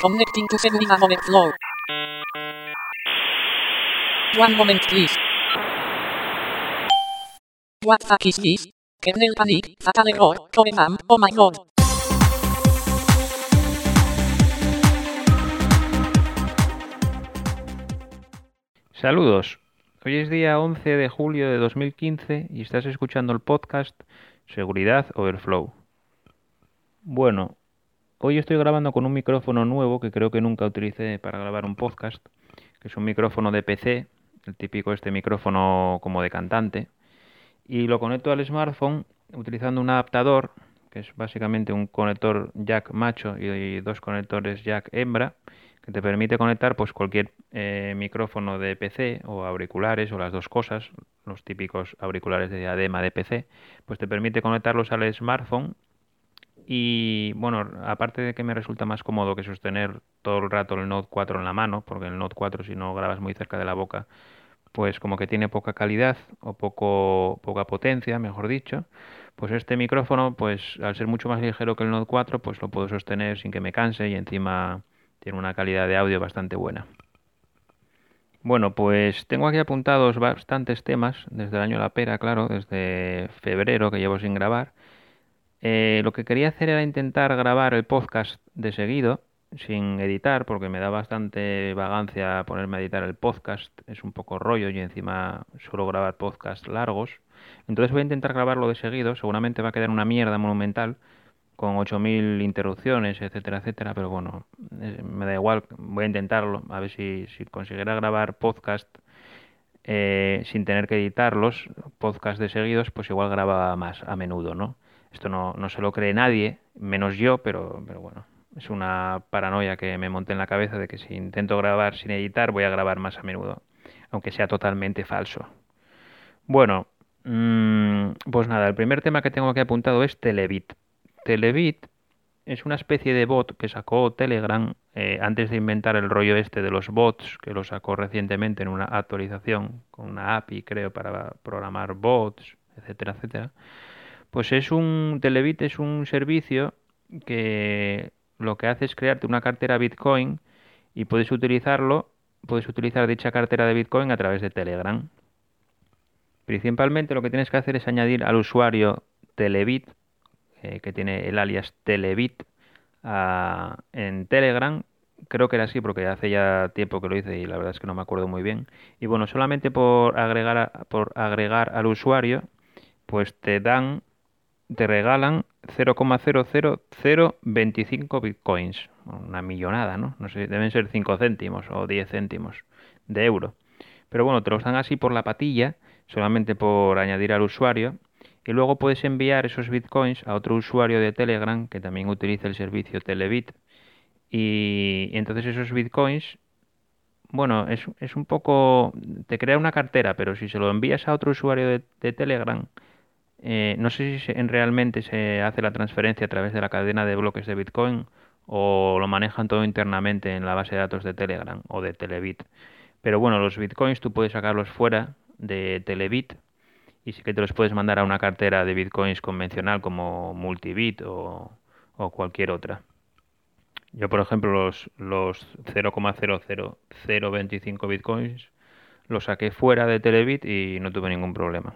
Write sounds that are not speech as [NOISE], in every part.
Connecting to Seguridad Overflow. One moment please. What fuck is this? Kernel panic, fatal error, core spam, oh my god. Saludos. Hoy es día 11 de julio de 2015 y estás escuchando el podcast Seguridad Overflow. Bueno, hoy estoy grabando con un micrófono nuevo que creo que nunca utilicé para grabar un podcast, que es un micrófono de PC, el típico este micrófono como de cantante, y lo conecto al smartphone utilizando un adaptador, que es básicamente un conector jack macho y dos conectores jack hembra, que te permite conectar pues cualquier eh, micrófono de PC o auriculares o las dos cosas, los típicos auriculares de diadema de PC, pues te permite conectarlos al smartphone y bueno, aparte de que me resulta más cómodo que sostener todo el rato el Note 4 en la mano, porque el Note 4 si no grabas muy cerca de la boca, pues como que tiene poca calidad o poco poca potencia, mejor dicho, pues este micrófono, pues al ser mucho más ligero que el Note 4, pues lo puedo sostener sin que me canse y encima tiene una calidad de audio bastante buena. Bueno, pues tengo aquí apuntados bastantes temas desde el año La Pera, claro, desde febrero que llevo sin grabar. Eh, lo que quería hacer era intentar grabar el podcast de seguido, sin editar, porque me da bastante vagancia ponerme a editar el podcast, es un poco rollo y encima suelo grabar podcasts largos. Entonces voy a intentar grabarlo de seguido, seguramente va a quedar una mierda monumental, con 8.000 interrupciones, etcétera, etcétera, pero bueno, eh, me da igual, voy a intentarlo, a ver si, si consiguiera grabar podcast eh, sin tener que editarlos, podcast de seguidos, pues igual graba más a menudo, ¿no? Esto no, no se lo cree nadie, menos yo, pero, pero bueno, es una paranoia que me monté en la cabeza de que si intento grabar sin editar voy a grabar más a menudo, aunque sea totalmente falso. Bueno, mmm, pues nada, el primer tema que tengo aquí apuntado es Telebit. Telebit es una especie de bot que sacó Telegram eh, antes de inventar el rollo este de los bots, que lo sacó recientemente en una actualización con una API, creo, para programar bots, etcétera, etcétera. Pues es un Telebit es un servicio que lo que hace es crearte una cartera Bitcoin y puedes utilizarlo, puedes utilizar dicha cartera de Bitcoin a través de Telegram. Principalmente lo que tienes que hacer es añadir al usuario Telebit eh, que tiene el alias Telebit en Telegram. Creo que era así porque hace ya tiempo que lo hice y la verdad es que no me acuerdo muy bien. Y bueno, solamente por agregar, por agregar al usuario, pues te dan, te regalan 0,00025 bitcoins. Una millonada, ¿no? No sé, deben ser 5 céntimos o 10 céntimos de euro. Pero bueno, te los dan así por la patilla, solamente por añadir al usuario y luego puedes enviar esos bitcoins a otro usuario de Telegram que también utiliza el servicio Telebit y, entonces esos bitcoins bueno, es, es, un poco te crea una cartera, pero si se lo envías a otro usuario de, Telegram eh, no sé si en realmente se hace la transferencia a través de la cadena de bloques de Bitcoin o lo manejan todo internamente en la base de datos de Telegram o de Telebit. Pero bueno, los bitcoins tú puedes sacarlos fuera de Telebit y sí que te los puedes mandar a una cartera de bitcoins convencional como Multibit o, cualquier otra. Yo, por ejemplo, los, los 0,00025 bitcoins los saqué fuera de Telebit y no tuve ningún problema.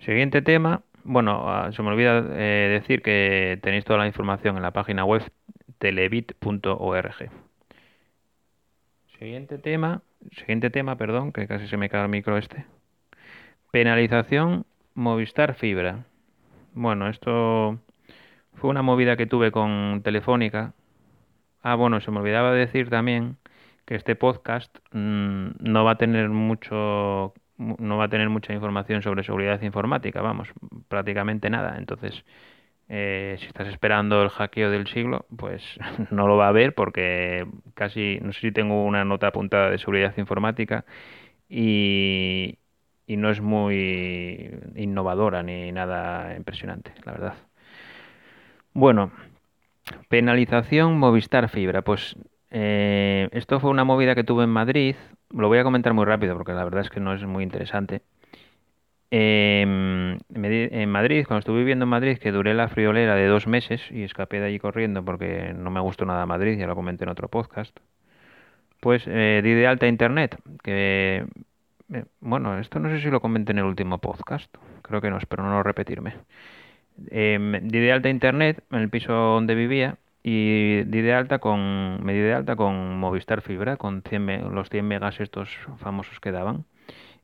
Siguiente tema. Bueno, ah, se me olvida eh, decir que tenéis toda la información en la página web telebit.org. Siguiente tema. Siguiente tema, perdón, que casi se me cae el micro este. Penalización Movistar Fibra. Bueno, esto fue una movida que tuve con Telefónica. Ah, bueno, se me olvidaba decir también que este podcast mm, no va a tener mucho no va a tener mucha información sobre seguridad informática, vamos, prácticamente nada. Entonces, eh, si estás esperando el hackeo del siglo, pues [LAUGHS] no lo va a ver porque casi, no sé si tengo una nota apuntada de seguridad informática y, y no es muy innovadora ni nada impresionante, la verdad. Bueno, penalización Movistar Fibra. Pues eh, esto fue una movida que tuve en Madrid. Lo voy a comentar muy rápido porque la verdad es que no es muy interesante. em, en Madrid, cuando estuve viviendo en Madrid, que duré la friolera de dos meses y escapé de allí corriendo porque no me gustó nada Madrid, ya lo comenté en otro podcast, pues eh, di de alta internet, que, eh, bueno, esto no sé si lo comenté en el último podcast, creo que no, espero no repetirme. Em, di de alta internet en el piso donde vivía y de alta con, me di de alta con Movistar Fibra, con 100 los 100 megas estos famosos que daban.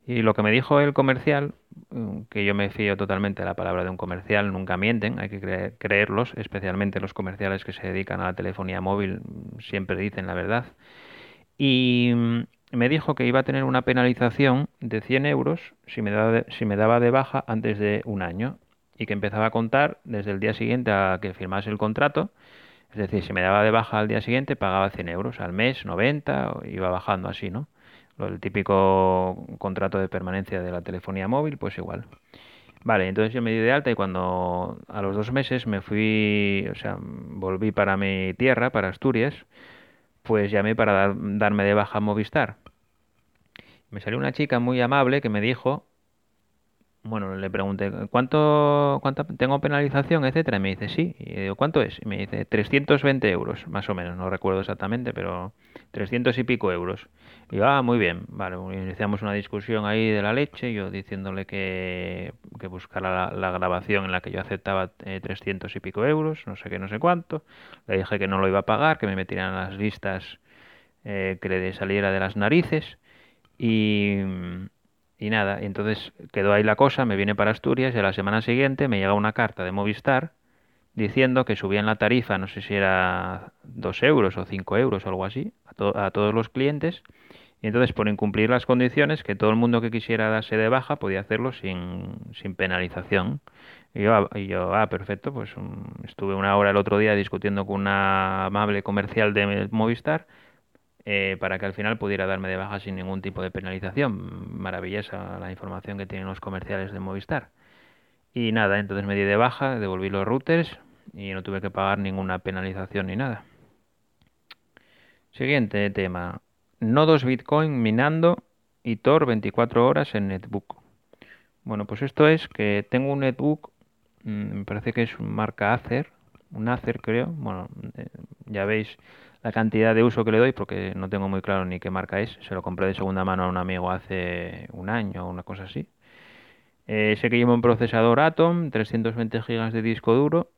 Y lo que me dijo el comercial, mm, que yo me fío totalmente de la palabra de un comercial, nunca mienten, hay que creerlos, especialmente los comerciales que se dedican a la telefonía móvil, mm, siempre dicen la verdad. Y mm, me dijo que iba a tener una penalización de 100 euros si me, daba si me daba de baja antes de un año y que empezaba a contar desde el día siguiente a que firmase el contrato. Es decir, si me daba de baja al día siguiente pagaba 100 euros al mes, 90, iba bajando así, ¿no? el típico contrato de permanencia de la telefonía móvil, pues igual. Vale, entonces yo me di de alta y cuando a los dos meses me fui, o sea, volví para mi tierra, para Asturias, pues llamé para darme de baja a Movistar. Me salió una chica muy amable que me dijo bueno, le pregunté, ¿cuánto, cuánto tengo penalización, etcétera? Y me dice, sí. Y digo, ¿cuánto es? Y me dice, 320 euros, más o menos, no recuerdo exactamente, pero 300 y pico euros. Y yo, ah, muy bien, vale, iniciamos una discusión ahí de la leche, yo diciéndole que, que buscara la, grabación en la que yo aceptaba 300 eh, y pico euros, no sé qué, no sé cuánto. Le dije que no lo iba a pagar, que me metieran las listas eh, que le saliera de las narices. Y y nada, y entonces quedó ahí la cosa, me viene para Asturias y a la semana siguiente me llega una carta de Movistar diciendo que subían la tarifa, no sé si era 2 euros o 5 euros o algo así, a, a todos los clientes. Y entonces, por incumplir las condiciones, que todo el mundo que quisiera darse de baja podía hacerlo sin, sin penalización. Y yo, ah, ah, perfecto, pues um, estuve una hora el otro día discutiendo con una amable comercial de Movistar eh, para que al final pudiera darme de baja sin ningún tipo de penalización. Maravillosa la información que tienen los comerciales de Movistar. Y nada, entonces me di de baja, devolví los routers y no tuve que pagar ninguna penalización ni nada. Siguiente tema. Nodos Bitcoin minando y Tor 24 horas en netbook. Bueno, pues esto es que tengo un netbook, mm, me parece que es marca Acer, un Acer creo, bueno, eh, ya veis la cantidad de uso que le doy porque no tengo muy claro ni qué marca es. Se lo compré de segunda mano a un amigo hace un año o una cosa así. Eh, sé que lleva un procesador Atom, 320 GB de disco duro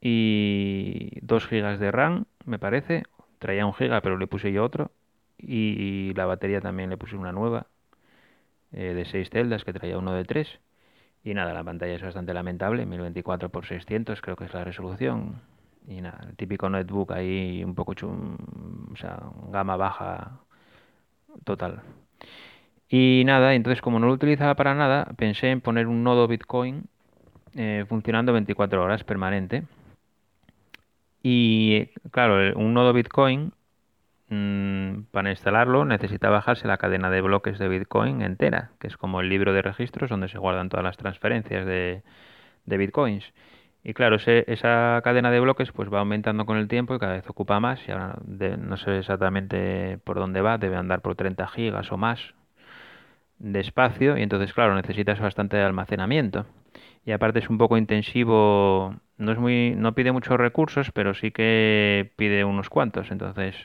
y 2 GB de RAM, me parece. Traía un GB, pero le puse yo otro. Y la batería también le puse una nueva eh, de 6 celdas que traía uno de 3. Y nada, la pantalla es bastante lamentable, 1024 x 600 creo que es la resolución y nada, el típico notebook ahí un poco chum, o sea, gama baja total. Y nada, entonces como no lo utilizaba para nada, pensé en poner un nodo Bitcoin eh, funcionando 24 horas permanente. Y claro, un nodo Bitcoin, mm, para instalarlo necesita bajarse la cadena de bloques de Bitcoin entera, que es como el libro de registros donde se guardan todas las transferencias de, de Bitcoins. Y claro, esa cadena de bloques pues va aumentando con el tiempo y cada vez ocupa más. Y ahora no sé exactamente por dónde va, debe andar por 30 gigas o más de espacio. Y entonces, claro, necesitas bastante de almacenamiento. Y aparte es un poco intensivo, no es muy, no pide muchos recursos, pero sí que pide unos cuantos. Entonces,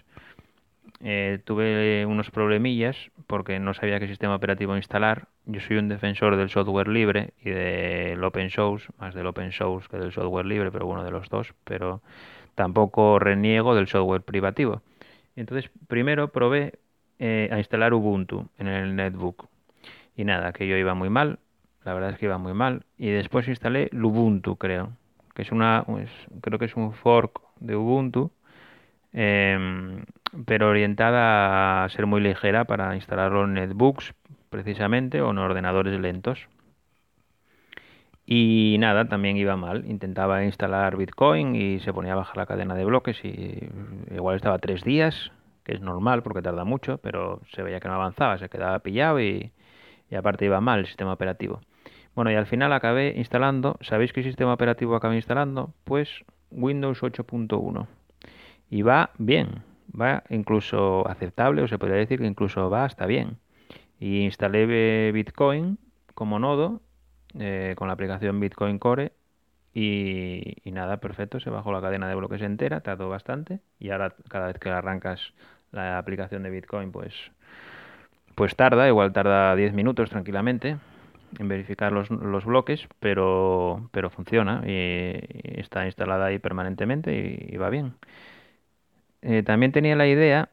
eh, tuve unos problemillas porque no sabía qué sistema operativo instalar. Yo soy un defensor del software libre y del open source, más del open source que del software libre, pero bueno, de los dos, pero tampoco reniego del software privativo. Entonces, primero probé eh, a instalar Ubuntu en el netbook. Y nada, que yo iba muy mal, la verdad es que iba muy mal. Y después instalé Lubuntu, creo, que es una, creo que es un fork de Ubuntu Em, pero orientada a ser muy ligera para instalarlo en netbooks precisamente o en ordenadores lentos. Y nada, también iba mal. Intentaba instalar Bitcoin y se ponía a bajar la cadena de bloques y igual estaba tres días, que es normal porque tarda mucho, pero se veía que no avanzaba, se quedaba pillado y, y aparte iba mal el sistema operativo. Bueno, y al final acabé instalando, ¿sabéis qué sistema operativo acabé instalando? Pues Windows 8.1 y va bien, va incluso aceptable o se podría decir que incluso va hasta bien. Y instalé Bitcoin como nodo eh, con la aplicación Bitcoin Core y, nada, perfecto, se bajó la cadena de bloques entera, tardó bastante y ahora cada vez que arrancas la aplicación de Bitcoin pues, pues tarda, igual tarda 10 minutos tranquilamente en verificar los, los bloques, pero, pero funciona y, está instalada ahí permanentemente y, va bien. Eh, también tenía la idea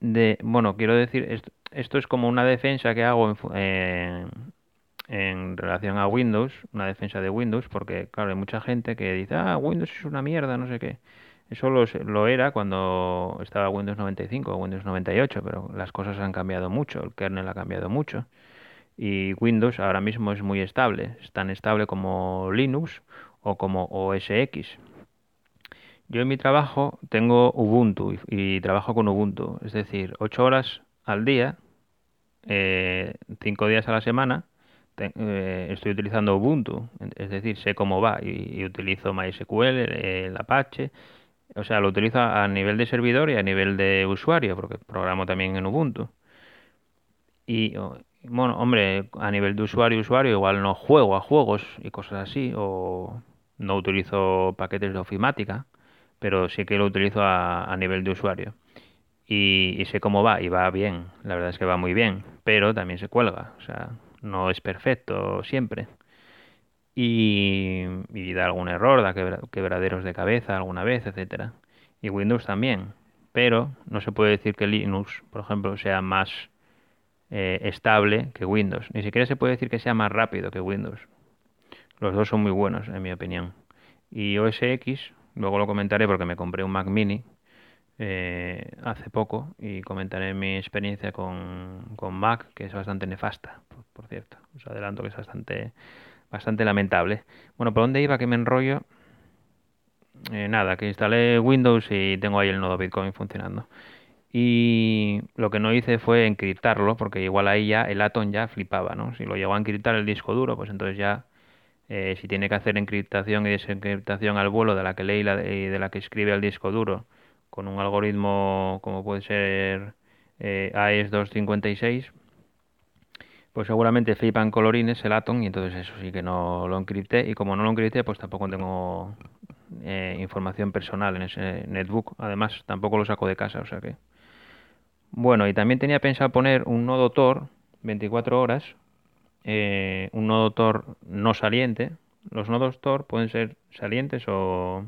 de, bueno, quiero decir, esto, es como una defensa que hago en, en relación a Windows, una defensa de Windows, porque claro, hay mucha gente que dice, ah, Windows es una mierda, no sé qué. Eso lo, lo era cuando estaba Windows 95 o Windows 98, pero las cosas han cambiado mucho, el kernel ha cambiado mucho y Windows ahora mismo es muy estable, es tan estable como Linux o como OS X. Yo en mi trabajo tengo Ubuntu y, trabajo con Ubuntu, es decir, 8 horas al día, eh, 5 días a la semana, eh, estoy utilizando Ubuntu, es decir, sé cómo va y, utilizo MySQL, el Apache, o sea, lo utilizo a nivel de servidor y a nivel de usuario, porque programo también en Ubuntu. Y, bueno, hombre, a nivel de usuario, usuario, igual no juego a juegos y cosas así, o no utilizo paquetes de ofimática, pero sí que lo utilizo a, nivel de usuario. Y, y, sé cómo va, y va bien, la verdad es que va muy bien, pero también se cuelga, o sea, no es perfecto siempre. Y, y da algún error, da quebraderos de cabeza alguna vez, etcétera. Y Windows también, pero no se puede decir que Linux, por ejemplo, sea más eh, estable que Windows. Ni siquiera se puede decir que sea más rápido que Windows. Los dos son muy buenos, en mi opinión. Y OS X, luego lo comentaré porque me compré un Mac mini eh, hace poco y comentaré mi experiencia con, con Mac, que es bastante nefasta, por, cierto. Os adelanto que es bastante, bastante lamentable. Bueno, ¿por dónde iba que me enrollo? Eh, nada, que instalé Windows y tengo ahí el nodo Bitcoin funcionando. Y lo que no hice fue encriptarlo, porque igual ahí ya el Atom ya flipaba, ¿no? Si lo llegó a encriptar el disco duro, pues entonces ya, eh, si tiene que hacer encriptación y desencriptación al vuelo de la que lee y, de la que escribe al disco duro, con un algoritmo como puede ser eh, AES 256, pues seguramente flipan colorines el Atom y entonces eso sí que no lo encripté. Y como no lo encripté, pues tampoco tengo eh, información personal en ese netbook. Además, tampoco lo saco de casa, o sea que... Bueno, y también tenía pensado poner un nodo Tor 24 horas, eh, un nodo Tor no saliente. Los nodos Tor pueden ser salientes o,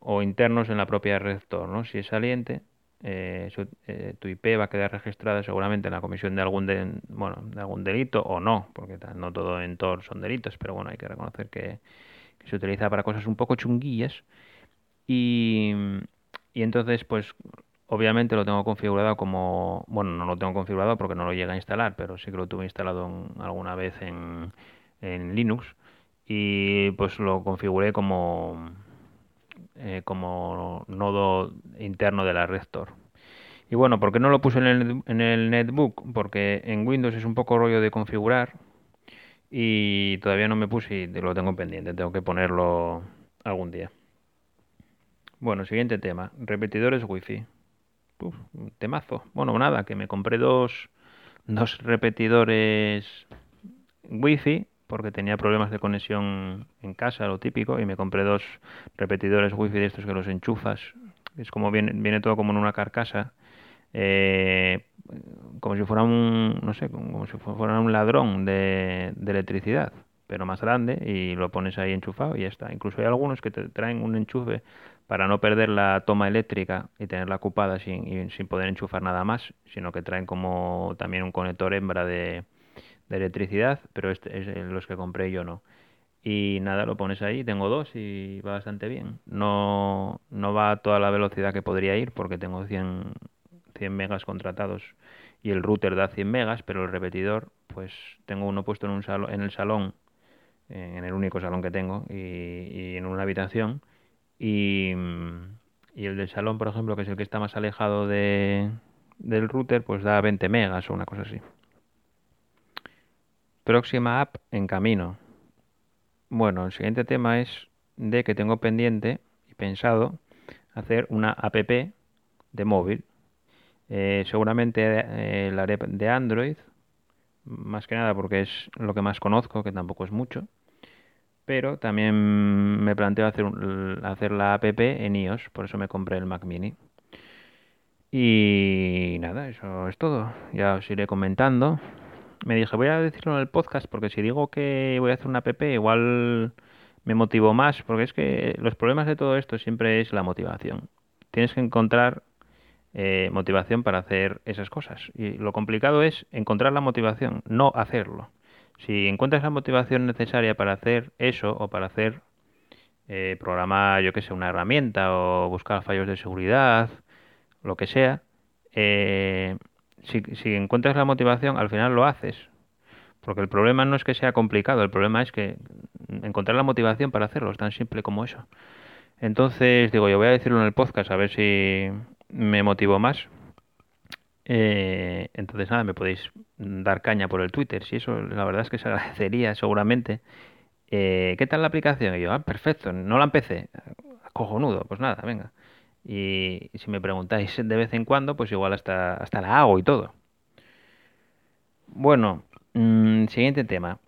o internos en la propia red Tor, ¿no? Si es saliente, eh, eh, tu IP va a quedar registrada seguramente en la comisión de algún bueno de algún delito o no porque no todo en Tor son delitos pero bueno hay que reconocer que, que se utiliza para cosas un poco chunguillas y, y entonces pues Obviamente lo tengo configurado como, bueno, no lo tengo configurado porque no lo llega a instalar, pero sí que lo tuve instalado alguna vez en, en, Linux y pues lo configuré como, eh, como nodo interno de la red Tor. Y bueno, ¿por qué no lo puse en el, en el netbook? Porque en Windows es un poco rollo de configurar y todavía no me puse y lo tengo pendiente, tengo que ponerlo algún día. Bueno, siguiente tema, repetidores Wi-Fi temazo. Bueno, nada, que me compré dos, dos repetidores wifi porque tenía problemas de conexión en casa, lo típico, y me compré dos repetidores wifi de estos que los enchufas. Es como viene, viene todo como en una carcasa, eh, como si fuera un, no sé, como si fuera un ladrón de, de electricidad, pero más grande, y lo pones ahí enchufado y ya está. Incluso hay algunos que te traen un enchufe para no perder la toma eléctrica y tenerla ocupada sin, sin poder enchufar nada más, sino que traen como también un conector hembra de, electricidad, pero este es los que compré yo no. Y nada, lo pones ahí, tengo dos y va bastante bien. No, no va a toda la velocidad que podría ir porque tengo 100, 100 megas contratados y el router da 100 megas, pero el repetidor, pues tengo uno puesto en, un salón, en el salón, en el único salón que tengo y, y en una habitación y, y el del salón, por ejemplo, que es el que está más alejado de, del router, pues da 20 megas o una cosa así. Próxima app en camino. Bueno, el siguiente tema es de que tengo pendiente y pensado hacer una app de móvil. Eh, seguramente eh, la haré de Android más que nada porque es lo que más conozco, que tampoco es mucho. Pero también me planteo hacer, hacer la app en iOS, por eso me compré el Mac mini. Y nada, eso es todo. Ya os iré comentando. Me dije, voy a decirlo en el podcast porque si digo que voy a hacer una app, igual me motivo más, porque es que los problemas de todo esto siempre es la motivación. Tienes que encontrar eh, motivación para hacer esas cosas. Y lo complicado es encontrar la motivación, no hacerlo. Si encuentras la motivación necesaria para hacer eso o para hacer eh, programar, yo que sé, una herramienta o buscar fallos de seguridad, lo que sea, eh, si, si encuentras la motivación, al final lo haces. Porque el problema no es que sea complicado, el problema es que encontrar la motivación para hacerlo, es tan simple como eso. Entonces, digo, yo voy a decirlo en el podcast a ver si me motivo más. Eh, entonces, nada, me podéis dar caña por el Twitter. Si eso, la verdad es que se [LAUGHS] agradecería seguramente. Eh, ¿Qué tal la aplicación? Y yo, ah, perfecto, no la empecé. Cojonudo, pues nada, venga. Y si me preguntáis de vez en cuando, pues igual hasta, hasta la hago y todo. Bueno, mm, siguiente tema.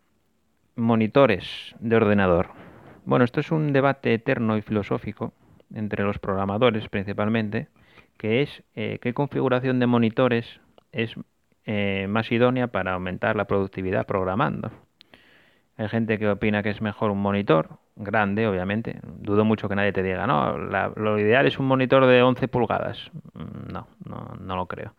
Monitores de ordenador. Bueno, esto es un debate eterno y filosófico entre los programadores principalmente, que es eh, qué configuración de monitores es eh, más idónea para aumentar la productividad programando. Hay gente que opina que es mejor un monitor grande, obviamente. Dudo mucho que nadie te diga, no, lo ideal es un monitor de 11 pulgadas. Mm, no, no, no lo creo.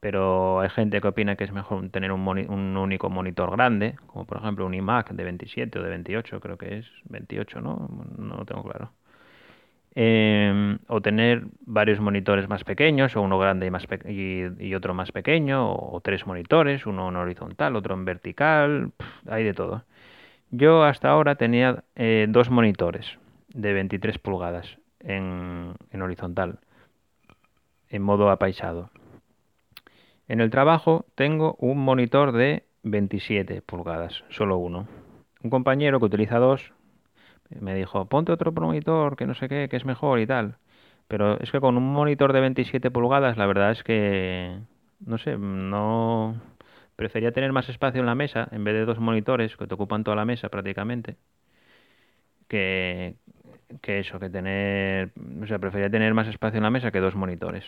Pero hay gente que opina que es mejor tener un, un único monitor grande, como por ejemplo un iMac de 27 o de 28, creo que es 28, ¿no? No lo tengo claro. Em, o tener varios monitores más pequeños, o uno grande y, otro más pequeño, o, tres monitores, uno en horizontal, otro en vertical, hay de todo. Yo hasta ahora tenía eh, dos monitores de 23 pulgadas en, en horizontal, en modo apaisado. En el trabajo tengo un monitor de 27 pulgadas, solo uno. Un compañero que utiliza dos me dijo, ponte otro monitor que no sé qué, que es mejor y tal. Pero es que con un monitor de 27 pulgadas, la verdad es que, no sé, no Prefería tener más espacio en la mesa en vez de dos monitores que te ocupan toda la mesa prácticamente. Que, que eso, que tener. O sea, prefería tener más espacio en la mesa que dos monitores.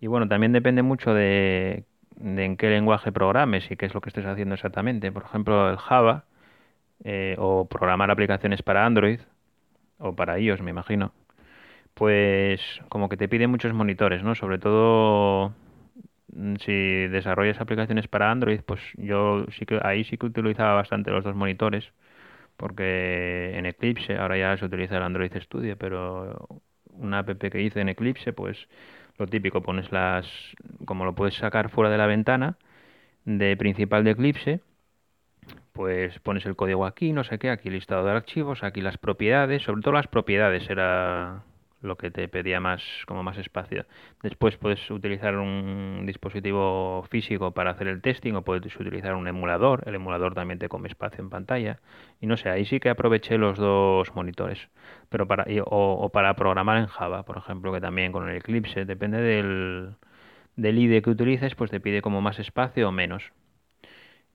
Y bueno, también depende mucho de, de en qué lenguaje programes y qué es lo que estés haciendo exactamente. Por ejemplo, el Java eh, o programar aplicaciones para Android o para iOS, me imagino. Pues como que te pide muchos monitores, ¿no? Sobre todo Mm, si desarrollas aplicaciones para Android, pues yo sí que ahí sí que utilizaba bastante los dos monitores, porque en Eclipse ahora ya se utiliza el Android Studio, pero una app que hice en Eclipse, pues lo típico, pones las, como lo puedes sacar fuera de la ventana de principal de Eclipse, pues pones el código aquí, no sé qué, aquí listado de archivos, aquí las propiedades, sobre todo las propiedades era lo que te pedía más como más espacio. Después puedes utilizar un dispositivo físico para hacer el testing o puedes utilizar un emulador. El emulador también te come espacio en pantalla. Y no sé, ahí sí que aproveché los dos monitores. Pero para o, para programar en Java, por ejemplo, que también con el Eclipse, depende del del IDE que utilices, pues te pide como más espacio o menos.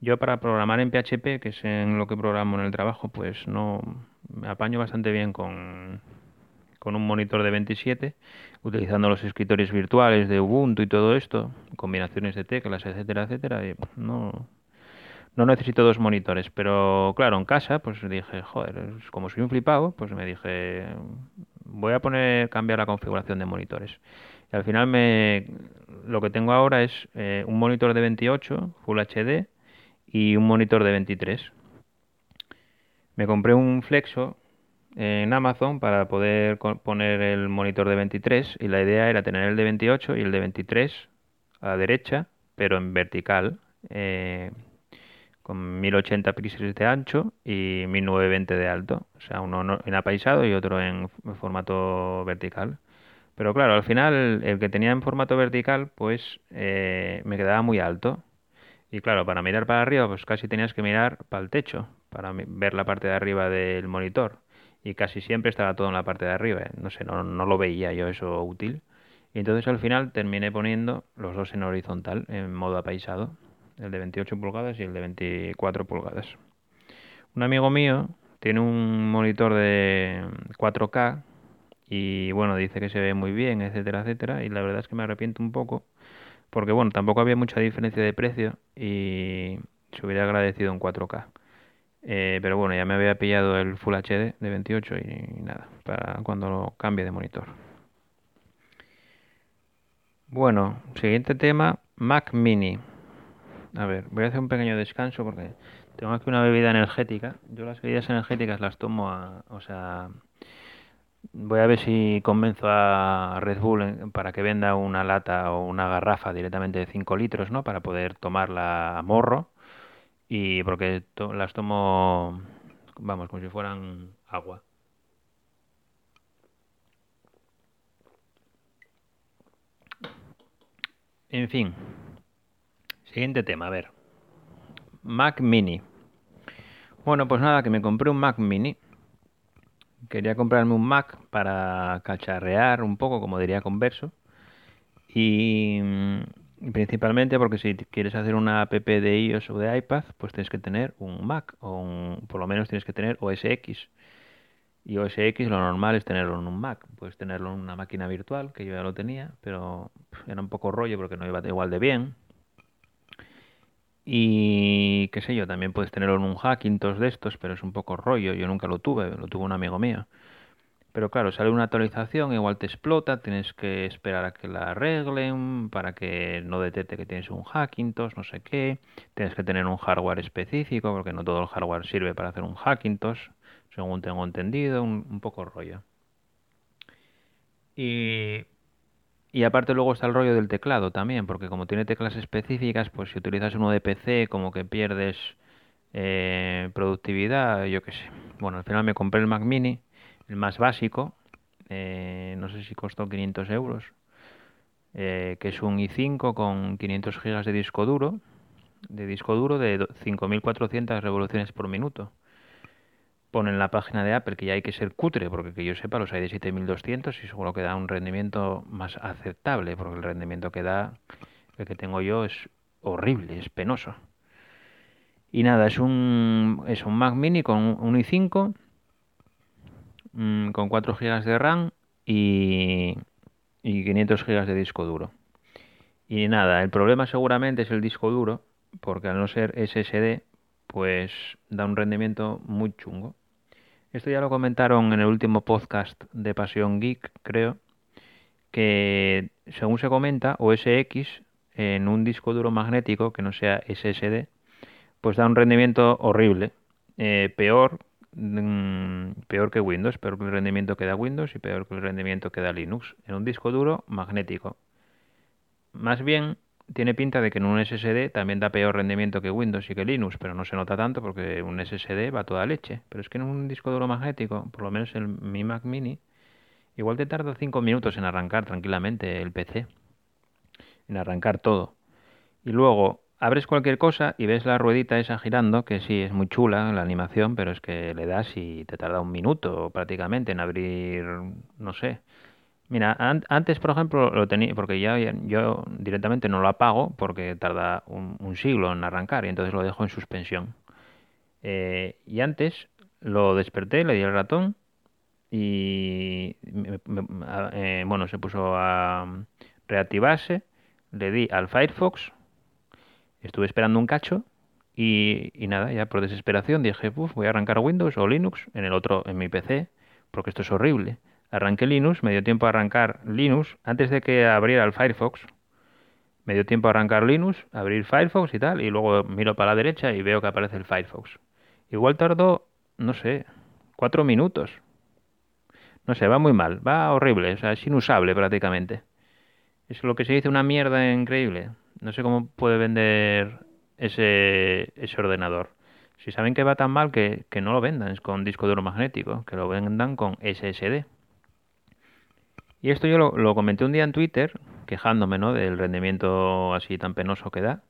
Yo para programar en PHP, que es en lo que programo en el trabajo, pues no me apaño bastante bien con con un monitor de 27, utilizando los escritorios virtuales de Ubuntu y todo esto, combinaciones de teclas, etcétera, etcétera. Y no, no necesito dos monitores, pero claro, en casa, pues dije, joder, como soy un flipado, pues me dije, voy a poner, cambiar la configuración de monitores. Y al final me, lo que tengo ahora es eh, un monitor de 28, Full HD, y un monitor de 23. Me compré un Flexo en Amazon para poder poner el monitor de 23 y la idea era tener el de 28 y el de 23 a la derecha, pero en vertical, eh, con 1080 píxeles de ancho y 1920 de alto, o sea, uno en apaisado y otro en formato vertical. Pero claro, al final el que tenía en formato vertical, pues eh, me quedaba muy alto. Y claro, para mirar para arriba, pues casi tenías que mirar para el techo, para ver la parte de arriba del monitor y casi siempre estaba todo en la parte de arriba. ¿eh? No sé, no, no lo veía yo eso útil. Y entonces al final terminé poniendo los dos en horizontal, en modo apaisado. el de 28 pulgadas y el de 24 pulgadas. Un amigo mío tiene un monitor de 4K y bueno, dice que se ve muy bien, etcétera, etcétera, y la verdad es que me arrepiento un poco porque bueno, tampoco había mucha diferencia de precio y se hubiera agradecido un 4K. Eh, pero bueno, ya me había pillado el Full HD de 28 y nada, para cuando lo cambie de monitor. Bueno, siguiente tema, Mac Mini. A ver, voy a hacer un pequeño descanso porque tengo aquí una bebida energética. Yo las bebidas energéticas las tomo a, o sea, voy a ver si convenzo a Red Bull para que venda una lata o una garrafa directamente de 5 litros, ¿no? Para poder tomarla a morro y porque las tomo, vamos, como si fueran agua. En fin, siguiente tema, a ver. Mac Mini. Bueno, pues nada, que me compré un Mac Mini. Quería comprarme un Mac para cacharrear un poco, como diría Converso. Y Principalmente porque si quieres hacer una app de iOS o de iPad, pues tienes que tener un Mac o por lo menos tienes que tener OS X. Y OS X lo normal es tenerlo en un Mac. Puedes tenerlo en una máquina virtual, que yo ya lo tenía, pero era un poco rollo porque no iba igual de bien. Y qué sé yo, también puedes tenerlo en un Hackintosh de estos, pero es un poco rollo. Yo nunca lo tuve, lo tuvo un amigo mío. Pero claro, sale una actualización, igual te explota, tienes que esperar a que la arreglen para que no detecte que tienes un Hackintosh, no sé qué. Tienes que tener un hardware específico porque no todo el hardware sirve para hacer un Hackintosh, según tengo entendido, un, poco rollo. Y, y aparte luego está el rollo del teclado también, porque como tiene teclas específicas, pues si utilizas uno de PC como que pierdes eh, productividad, yo qué sé. Bueno, al final me compré el Mac mini el más básico, eh, no sé si costó 500 euros, eh, que es un i5 con 500 gigas de disco duro, de disco duro de 5400 revoluciones por minuto. Pone en la página de Apple que ya hay que ser cutre, porque que yo sepa los hay de 7200 y seguro que da un rendimiento más aceptable, porque el rendimiento que da, el que tengo yo, es horrible, es penoso. Y nada, es un, es un Mac mini con un i5 Mm, con 4 GB de RAM y, y 500 GB de disco duro. Y nada, el problema seguramente es el disco duro, porque al no ser SSD, pues da un rendimiento muy chungo. Esto ya lo comentaron en el último podcast de Pasión Geek, creo, que según se comenta, OSX en un disco duro magnético que no sea SSD, pues da un rendimiento horrible, eh, peor Mm, peor que Windows, peor que el rendimiento que da Windows y peor que el rendimiento que da Linux en un disco duro magnético. Más bien, tiene pinta de que en un SSD también da peor rendimiento que Windows y que Linux, pero no se nota tanto porque un SSD va toda leche. Pero es que en un disco duro magnético, por lo menos en mi Mac Mini, igual te tarda 5 minutos en arrancar tranquilamente el PC, en arrancar todo. Y luego abres cualquier cosa y ves la ruedita esa girando, que sí es muy chula la animación, pero es que le das y te tarda un minuto prácticamente en abrir, no sé. Mira, antes, por ejemplo, lo tenía, porque ya yo directamente no lo apago porque tarda un, siglo en arrancar y entonces lo dejo en suspensión. Eh, y antes lo desperté, le di el ratón y eh, bueno, se puso a reactivarse, le di al Firefox Estuve esperando un cacho y, nada, ya por desesperación dije, voy a arrancar Windows o Linux en el otro, en mi PC, porque esto es horrible. Arranqué Linux, me dio tiempo a arrancar Linux antes de que abriera el Firefox. Me dio tiempo a arrancar Linux, abrir Firefox y tal, y luego miro para la derecha y veo que aparece el Firefox. Igual tardó, no sé, cuatro minutos. No sé, va muy mal, va horrible, o sea, es inusable prácticamente. Es lo que se dice una mierda increíble. No sé cómo puede vender ese, ese ordenador. Si saben que va tan mal que, no lo vendan con disco duro magnético, que lo vendan con SSD. Y esto yo lo, comenté un día en Twitter, quejándome ¿no? del rendimiento así tan penoso que da.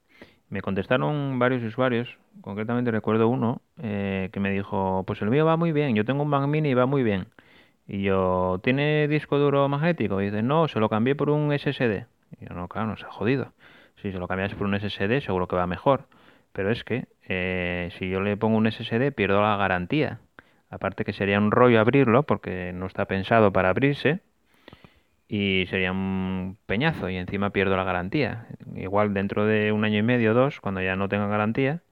Me contestaron varios usuarios, concretamente recuerdo uno, eh, que me dijo, pues el mío va muy bien, yo tengo un Mac Mini y va muy bien. Y yo, ¿tiene disco duro magnético? Y dice, no, se lo cambié por un SSD. Y yo, no, claro, no se ha jodido Si se lo cambias por un SSD seguro que va mejor. Pero es que eh, si yo le pongo un SSD pierdo la garantía. Aparte que sería un rollo abrirlo porque no está pensado para abrirse y sería un peñazo y encima pierdo la garantía. Igual dentro de un año y medio o dos, cuando ya no tenga garantía,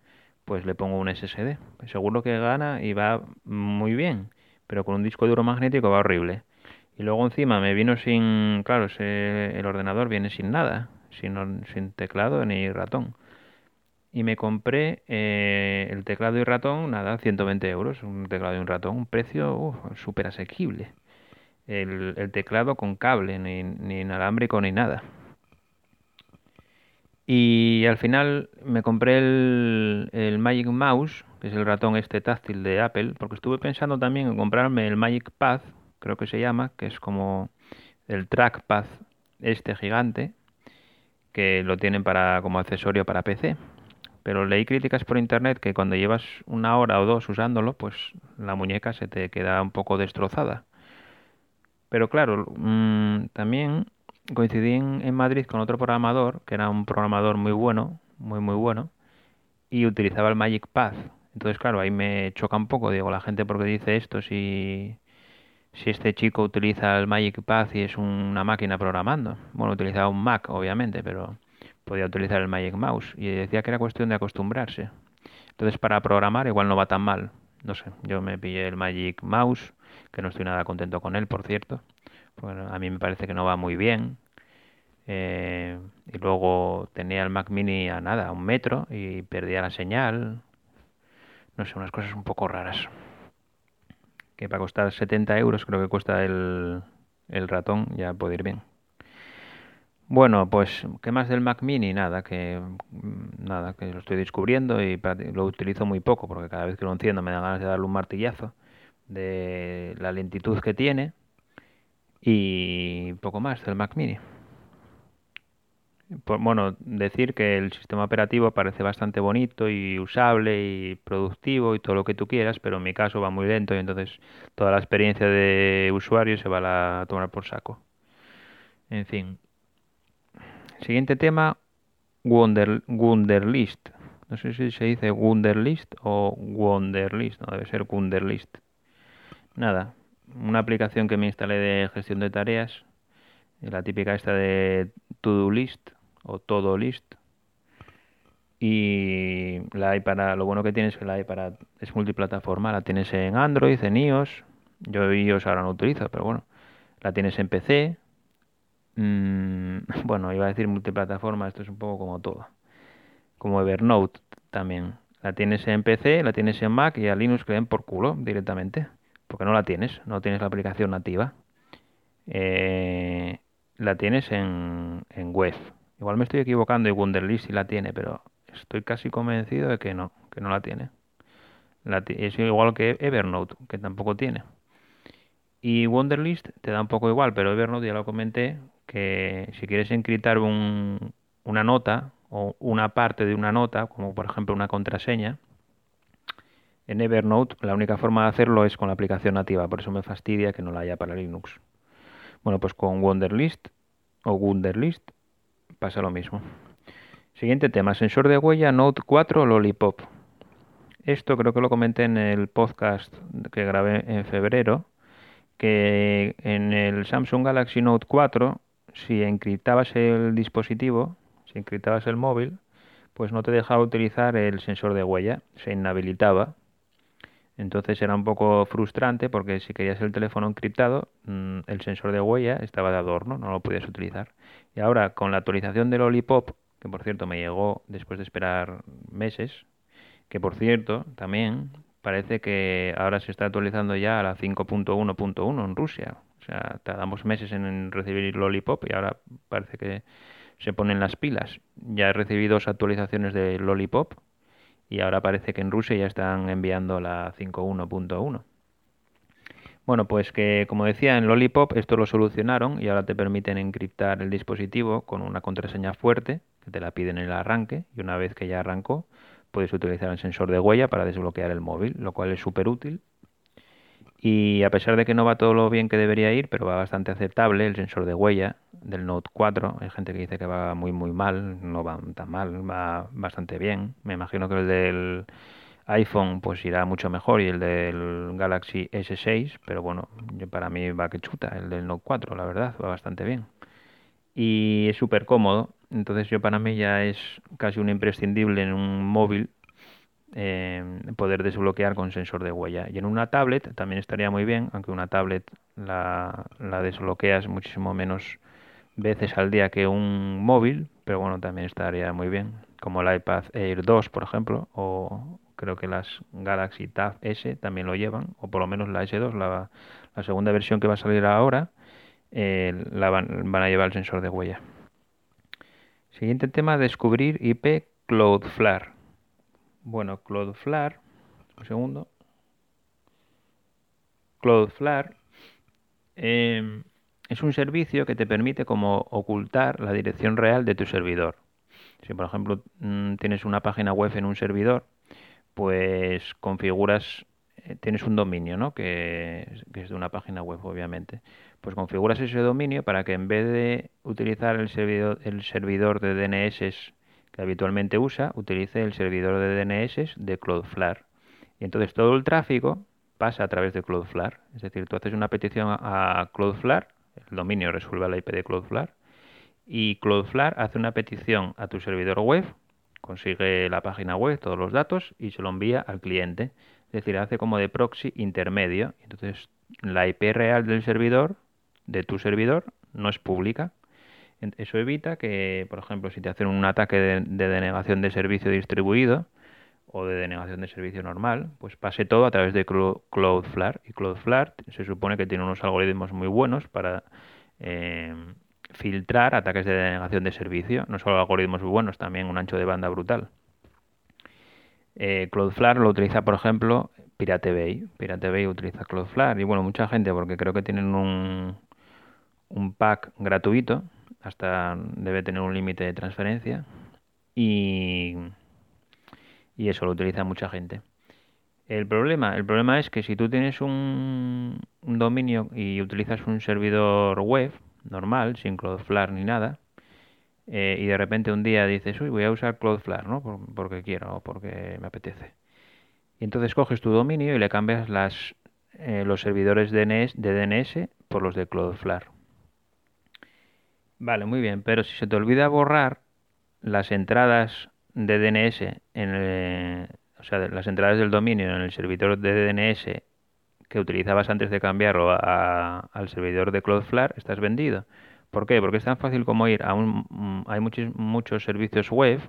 pues le pongo un SSD. Seguro que gana y va muy bien, pero con un disco duro magnético va horrible. Y luego encima me vino sin, claro, el ordenador viene sin nada, sin, sin teclado ni ratón. Y me compré eh, el teclado y ratón, nada, 120 euros, un teclado y un ratón, un precio súper asequible. El, teclado con cable, ni, ni inalámbrico ni nada. Y al final me compré el, el, Magic Mouse, que es el ratón este táctil de Apple, porque estuve pensando también en comprarme el Magic Pad, creo que se llama, que es como el trackpad este gigante, que lo tienen para como accesorio para PC. Pero leí críticas por internet que cuando llevas una hora o dos usándolo, pues la muñeca se te queda un poco destrozada. Pero claro, mmm, también coincidí en, Madrid con otro programador, que era un programador muy bueno, muy muy bueno, y utilizaba el Magic Path. Entonces, claro, ahí me choca un poco, digo, la gente porque dice esto si, si este chico utiliza el Magic Path y es una máquina programando. Bueno, utilizaba un Mac, obviamente, pero podía utilizar el Magic Mouse. Y decía que era cuestión de acostumbrarse. Entonces, para programar igual no va tan mal. No sé, yo me pillé el Magic Mouse, que no estoy nada contento con él, por cierto. Bueno, a mí me parece que no va muy bien. Eh, y luego tenía el Mac Mini a nada, a un metro, y perdía la señal. No sé, unas cosas un poco raras. Que para costar 70 euros creo que cuesta el, el ratón, ya puede ir bien. Bueno, pues, ¿qué más del Mac Mini? Nada, que nada, que lo estoy descubriendo y lo utilizo muy poco, porque cada vez que lo enciendo me da ganas de darle un martillazo de la lentitud que tiene y poco más del Mac Mini. Pues, bueno, decir que el sistema operativo parece bastante bonito y usable y productivo y todo lo que tú quieras, pero en mi caso va muy lento y entonces toda la experiencia de usuario se va a tomar por saco. En fin. Siguiente tema, Wunderlist. No sé si se dice Wunderlist o Wunderlist, no debe ser Wunderlist. Nada, una aplicación que me instalé de gestión de tareas, la típica esta de To-Do List o Todo List. Y la hay para, lo bueno que tienes es que la hay para, es multiplataforma, la tienes en Android, en iOS, yo iOS ahora no utilizo, pero bueno, la tienes en PC, mmm, [LAUGHS] bueno, iba a decir multiplataforma, esto es un poco como todo, como Evernote también, la tienes en PC, la tienes en Mac y a Linux que den por culo directamente porque no la tienes, no tienes la aplicación nativa. Eh, la tienes en, en web. Igual me estoy equivocando y Wunderlist sí la tiene, pero estoy casi convencido de que no, que no la tiene. La es igual que Evernote, que tampoco tiene. Y Wunderlist te da un poco igual, pero Evernote ya lo comenté, que si quieres encriptar un, una nota o una parte de una nota, como por ejemplo una contraseña, en Evernote la única forma de hacerlo es con la aplicación nativa, por eso me fastidia que no la haya para Linux. Bueno, pues con Wunderlist o Wunderlist pasa lo mismo. Siguiente tema, sensor de huella Note 4 Lollipop. Esto creo que lo comenté en el podcast que grabé en febrero, que en el Samsung Galaxy Note 4, si encriptabas el dispositivo, si encriptabas el móvil, pues no te dejaba utilizar el sensor de huella, se inhabilitaba entonces era un poco frustrante porque si querías el teléfono encriptado, mm, el sensor de huella estaba de adorno, no lo podías utilizar. Y ahora con la actualización del Lollipop, que por cierto me llegó después de esperar meses, que por cierto también parece que ahora se está actualizando ya a la 5.1.1 en Rusia. O sea, tardamos meses en recibir Lollipop y ahora parece que se ponen las pilas. Ya he recibido dos actualizaciones de Lollipop y ahora parece que en Rusia ya están enviando la 5.1.1. Bueno, pues que como decía en Lollipop esto lo solucionaron y ahora te permiten encriptar el dispositivo con una contraseña fuerte que te la piden en el arranque y una vez que ya arrancó puedes utilizar el sensor de huella para desbloquear el móvil, lo cual es súper útil. Y a pesar de que no va todo lo bien que debería ir, pero va bastante aceptable, el sensor de huella del Note 4, hay gente que dice que va muy muy mal, no va tan mal, va bastante bien. Me imagino que el del iPhone pues irá mucho mejor y el del Galaxy S6, pero bueno, para mí va que chuta el del Note 4, la verdad, va bastante bien. Y es súper cómodo, entonces yo para mí ya es casi un imprescindible en un móvil eh, poder desbloquear con sensor de huella. Y en una tablet también estaría muy bien, aunque una tablet la, la desbloqueas muchísimo menos veces al día que un móvil, pero bueno, también estaría muy bien, como el iPad Air 2, por ejemplo, o creo que las Galaxy Tab S también lo llevan, o por lo menos la S2, la, la segunda versión que va a salir ahora, eh, la van, van a llevar el sensor de huella. Siguiente tema, descubrir IP Cloudflare. Bueno, Cloudflare, un segundo. Cloudflare eh, es un servicio que te permite como ocultar la dirección real de tu servidor. Si por ejemplo mm, tienes una página web en un servidor, pues configuras, eh, tienes un dominio, ¿no? Que, que, es de una página web, obviamente. Pues configuras ese dominio para que en vez de utilizar el servidor, el servidor de DNS habitualmente usa, utilice el servidor de DNS de Cloudflare. Y entonces todo el tráfico pasa a través de Cloudflare. Es decir, tú haces una petición a Cloudflare, el dominio resuelve la IP de Cloudflare, y Cloudflare hace una petición a tu servidor web, consigue la página web, todos los datos, y se lo envía al cliente. Es decir, hace como de proxy intermedio. Entonces, la IP real del servidor, de tu servidor, no es pública, eso evita que, por ejemplo, si te hacen un ataque de, denegación de servicio distribuido o de denegación de servicio normal, pues pase todo a través de Cloudflare. Y Cloudflare se supone que tiene unos algoritmos muy buenos para eh, filtrar ataques de denegación de servicio. No solo algoritmos muy buenos, también un ancho de banda brutal. Eh, Cloudflare lo utiliza, por ejemplo, Pirate Bay. Pirate Bay utiliza Cloudflare y bueno, mucha gente porque creo que tienen un, un pack gratuito hasta debe tener un límite de transferencia y, y eso lo utiliza mucha gente. El problema, el problema es que si tú tienes un, un dominio y utilizas un servidor web normal, sin Cloudflare ni nada, eh, y de repente un día dices, uy, voy a usar Cloudflare, ¿no? porque quiero o porque me apetece. Y entonces coges tu dominio y le cambias las, eh, los servidores DNS, de DNS por los de Cloudflare. Vale, muy bien, pero si se te olvida borrar las entradas de DNS, en el, o sea, las entradas del dominio en el servidor de DNS que utilizabas antes de cambiarlo a, al servidor de Cloudflare, estás vendido. ¿Por qué? Porque es tan fácil como ir a un... Mm, hay muchos, muchos servicios web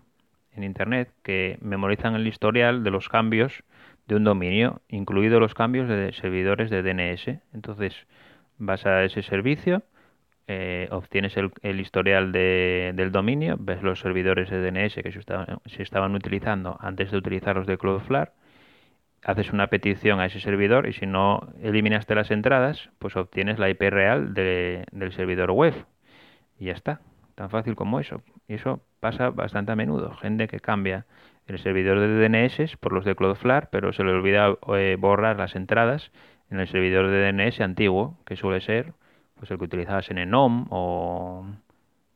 en Internet que memorizan el historial de los cambios de un dominio, incluidos los cambios de servidores de DNS. Entonces vas a ese servicio eh, obtienes el, historial de, del dominio, ves los servidores de DNS que se estaban, utilizando antes de utilizar los de Cloudflare, haces una petición a ese servidor y si no eliminaste las entradas, pues obtienes la IP real de, del servidor web. Y ya está, tan fácil como eso. Y eso pasa bastante a menudo. Gente que cambia el servidor de DNS por los de Cloudflare, pero se le olvida eh, borrar las entradas en el servidor de DNS antiguo, que suele ser pues el que utilizabas en Enom o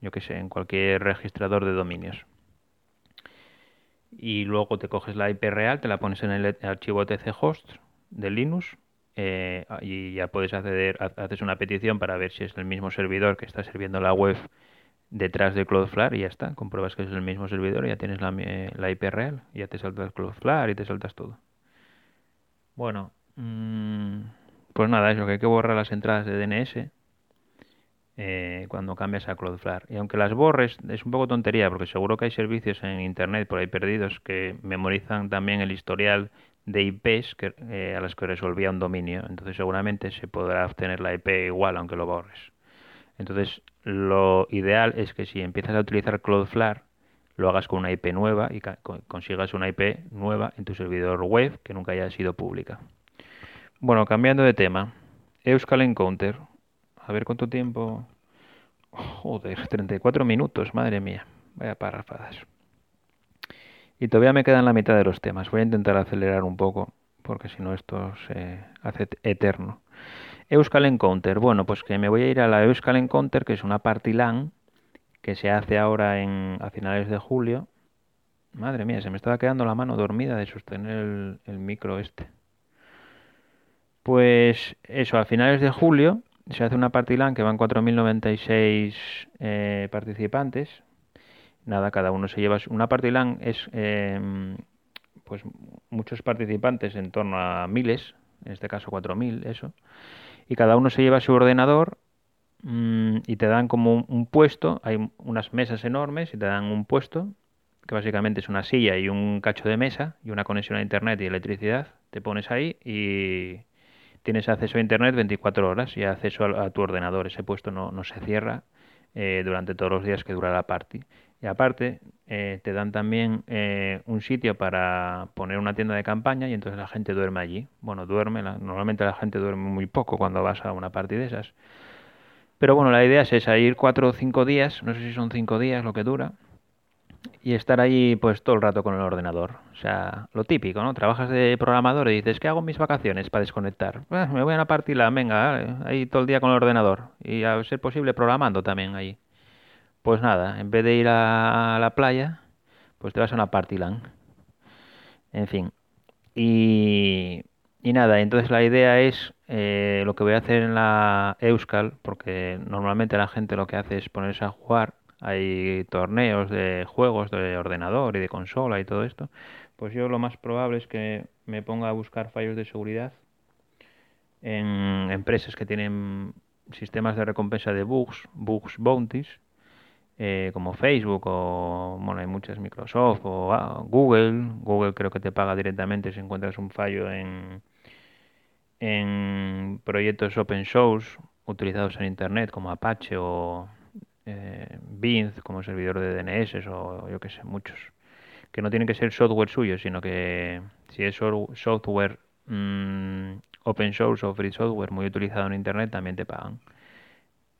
yo que sé, en cualquier registrador de dominios. Y luego te coges la IP real, te la pones en el archivo tchost de Linux eh, y ya puedes acceder, haces una petición para ver si es el mismo servidor que está sirviendo la web detrás de Cloudflare y ya está, compruebas que es el mismo servidor y ya tienes la, IP real, ya te saltas Cloudflare y te saltas todo. Bueno, mmm, pues nada, eso que hay que borrar las entradas de DNS eh, cuando cambias a Cloudflare. Y aunque las borres, es un poco tontería, porque seguro que hay servicios en Internet por ahí perdidos que memorizan también el historial de IPs que, eh, a las que resolvía un dominio. Entonces seguramente se podrá obtener la IP igual aunque lo borres. Entonces lo ideal es que si empiezas a utilizar Cloudflare, lo hagas con una IP nueva y consigas una IP nueva en tu servidor web que nunca haya sido pública. Bueno, cambiando de tema, Euskal Encounter a ver cuánto tiempo. Joder, 34 minutos, madre mía. Vaya parrafadas. Y todavía me quedan la mitad de los temas. Voy a intentar acelerar un poco porque si no esto se hace eterno. Euskal Encounter. Bueno, pues que me voy a ir a la Euskal Encounter, que es una party LAN que se hace ahora en, a finales de julio. Madre mía, se me estaba quedando la mano dormida de sostener el, el micro este. Pues eso, a finales de julio se hace una party LAN que van 4.096 eh, participantes. Nada, cada uno se lleva una party LAN es em, pues muchos participantes en torno a miles, en este caso 4.000, eso. Y cada uno se lleva su ordenador mm, y te dan como un, puesto, hay unas mesas enormes y te dan un puesto que básicamente es una silla y un cacho de mesa y una conexión a internet y electricidad. Te pones ahí y tienes acceso a Internet 24 horas y acceso a, tu ordenador. Ese puesto no, se cierra eh, durante todos los días que dura la party. Y aparte, eh, te dan también eh, un sitio para poner una tienda de campaña y entonces la gente duerme allí. Bueno, duerme, normalmente la gente duerme muy poco cuando vas a una party de esas. Pero bueno, la idea es esa, ir cuatro o cinco días, no sé si son cinco días lo que dura, y estar ahí pues todo el rato con el ordenador. O sea, lo típico, ¿no? Trabajas de programador y dices, ¿qué hago en mis vacaciones para desconectar? Pues me voy a una partida, venga, ahí todo el día con el ordenador. Y a ser posible programando también ahí. Pues nada, en vez de ir a la playa, pues te vas a una party En fin. Y, y nada, entonces la idea es eh, lo que voy a hacer en la Euskal, porque normalmente la gente lo que hace es ponerse a jugar hay torneos de juegos de ordenador y de consola y todo esto, pues yo lo más probable es que me ponga a buscar fallos de seguridad en empresas que tienen sistemas de recompensa de bugs, bugs bounties, eh, como Facebook o, bueno, hay muchas Microsoft o ah, Google. Google creo que te paga directamente si encuentras un fallo en, en proyectos open source utilizados en Internet como Apache o eh, Bing como servidor de DNS o yo que sé, muchos. Que no tienen que ser software suyo, sino que si es software mm, open source o free software muy utilizado en Internet, también te pagan.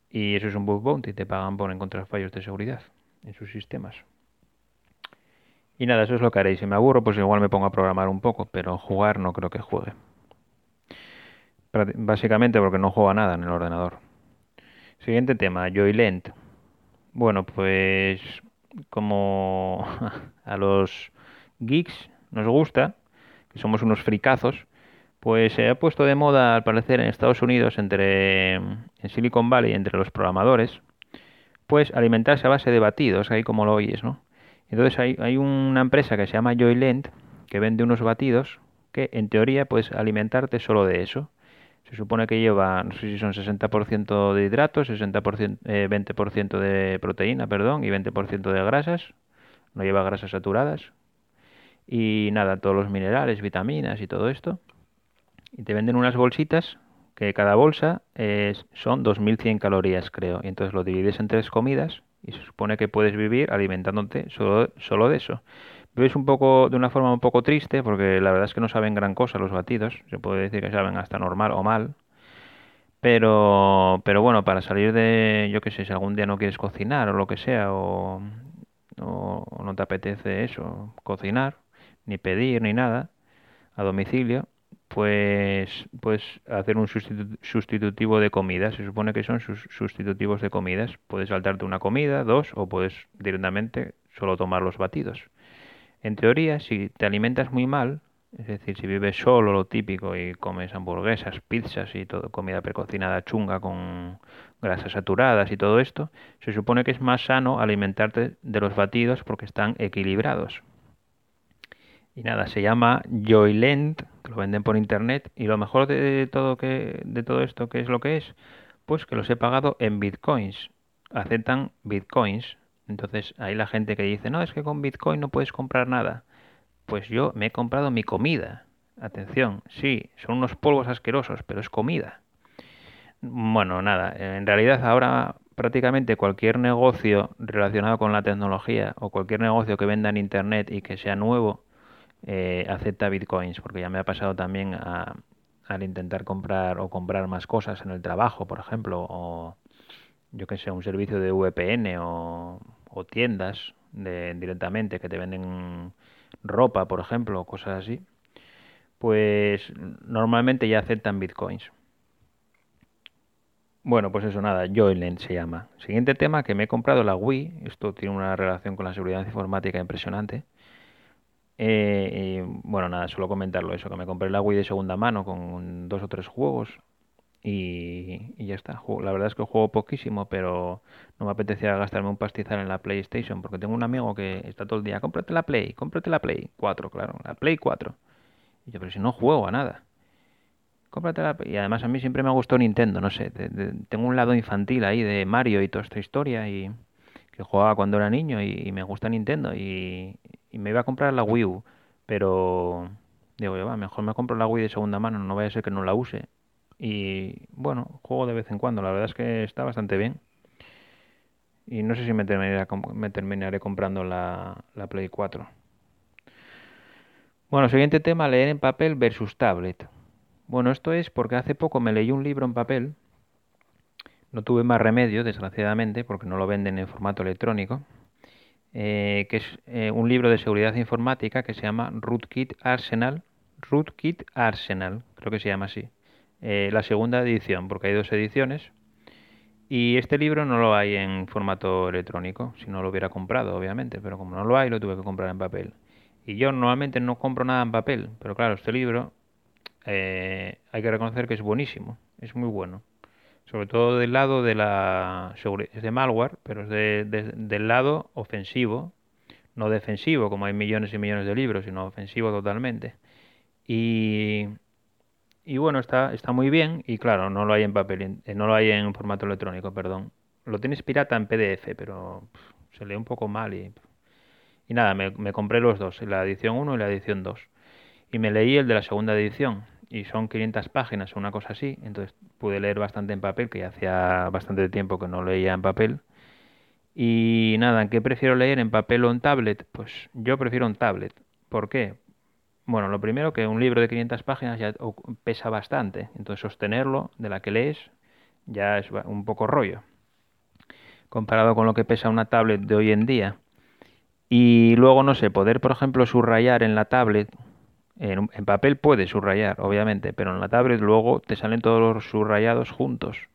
Y eso es un bug bounty, te pagan por encontrar fallos de seguridad en sus sistemas. Y nada, eso es lo que haré. Si me aburro, pues igual me pongo a programar un poco, pero jugar no creo que juegue. Básicamente porque no juega nada en el ordenador. Siguiente tema, Joylent. Bueno, pues como [LAUGHS] a los geeks nos gusta, que somos unos fricazos, pues se ha puesto de moda al parecer en Estados Unidos, entre en Silicon Valley, entre los programadores, pues alimentarse a base de batidos, ahí como lo oyes, ¿no? Entonces hay, hay una empresa que se llama Joylent que vende unos batidos que en teoría puedes alimentarte solo de eso. Se supone que lleva, no sé si son 60% de hidratos, 60%, 20% de proteína, perdón, y 20% de grasas. No lleva grasas saturadas. Y nada, todos los minerales, vitaminas y todo esto. Y te venden unas bolsitas que cada bolsa es, son 2100 calorías, creo. Y entonces lo divides en tres comidas y se supone que puedes vivir alimentándote solo de eso. Es un poco, de una forma un poco triste, porque la verdad es que no saben gran cosa los batidos. Se puede decir que saben hasta normal o mal. Pero, pero bueno, para salir de, yo qué sé, si algún día no quieres cocinar o lo que sea, o, o no te apetece eso, cocinar, ni pedir, ni nada, a domicilio, pues puedes hacer un sustitutivo de comida. Se supone que son sus sustitutivos de comidas. Puedes saltarte una comida, dos, o puedes directamente solo tomar los batidos. En teoría, si te alimentas muy mal, es decir, si vives solo lo típico y comes hamburguesas, pizzas y todo, comida precocinada chunga con grasas saturadas y todo esto, se supone que es más sano alimentarte de los batidos porque están equilibrados. Y nada, se llama Joylent, que lo venden por internet, y lo mejor de todo que de todo esto, ¿qué es lo que es? Pues que los he pagado en bitcoins. Aceptan bitcoins, entonces ahí la gente que dice, no, es que con Bitcoin no puedes comprar nada. Pues yo me he comprado mi comida. Atención, sí, son unos polvos asquerosos, pero es comida. Bueno, nada, en realidad ahora prácticamente cualquier negocio relacionado con la tecnología o cualquier negocio que venda en Internet y que sea nuevo eh, acepta bitcoins, porque ya me ha pasado también al intentar comprar o comprar más cosas en el trabajo, por ejemplo, o yo que sé, un servicio de VPN o, tiendas directamente que te venden ropa, por ejemplo, cosas así, pues normalmente ya aceptan bitcoins. Bueno, pues eso nada, Joyland se llama. Siguiente tema que me he comprado la Wii. Esto tiene una relación con la seguridad informática impresionante. Eh, bueno, nada, solo comentarlo eso, que me compré la Wii de segunda mano con dos o tres juegos y, ya está. La verdad es que juego poquísimo, pero no me apetecía gastarme un pastizal en la PlayStation porque tengo un amigo que está todo el día, cómprate la Play, cómprate la Play 4, claro, la Play 4. Y yo, pero si no juego a nada. Cómprate la Y además a mí siempre me gustó Nintendo, no sé, tengo un lado infantil ahí de Mario y toda esta historia y que jugaba cuando era niño y, me gusta Nintendo y, y, me iba a comprar la Wii U, pero digo, va, mejor me compro la Wii de segunda mano, no vaya a ser que no la use. Y bueno, juego de vez en cuando, la verdad es que está bastante bien. Y no sé si me terminaré, comprando la, la Play 4. Bueno, siguiente tema, leer en papel versus tablet. Bueno, esto es porque hace poco me leí un libro en papel. No tuve más remedio, desgraciadamente, porque no lo venden en formato electrónico. Eh, que es eh, un libro de seguridad informática que se llama Rootkit Arsenal. Rootkit Arsenal, creo que se llama así. Eh, la segunda edición, porque hay dos ediciones. Y este libro no lo hay en formato electrónico, si no lo hubiera comprado, obviamente, pero como no lo hay, lo tuve que comprar en papel. Y yo normalmente no compro nada en papel, pero claro, este libro eh, hay que reconocer que es buenísimo, es muy bueno. Sobre todo del lado de la es de malware, pero es del lado ofensivo, no defensivo, como hay millones y millones de libros, sino ofensivo totalmente. Y, y bueno, está, está muy bien y claro, no lo hay en papel, eh, no lo hay en formato electrónico, perdón. Lo tienes pirata en PDF, pero se lee un poco mal y y nada, me, compré los dos, la edición 1 y la edición 2. Y me leí el de la segunda edición. Y son 500 páginas o una cosa así. Entonces pude leer bastante en papel, que ya hacía bastante tiempo que no leía en papel. Y nada, ¿en qué prefiero leer? ¿En papel o en tablet? Pues yo prefiero en tablet. ¿Por qué? Bueno, lo primero que un libro de 500 páginas ya pesa bastante. Entonces sostenerlo de la que lees ya es un poco rollo. Comparado con lo que pesa una tablet de hoy en día y luego, no sé, poder, por ejemplo, subrayar en la tablet. En, papel puedes subrayar, obviamente, pero en la tablet luego te salen todos los subrayados juntos.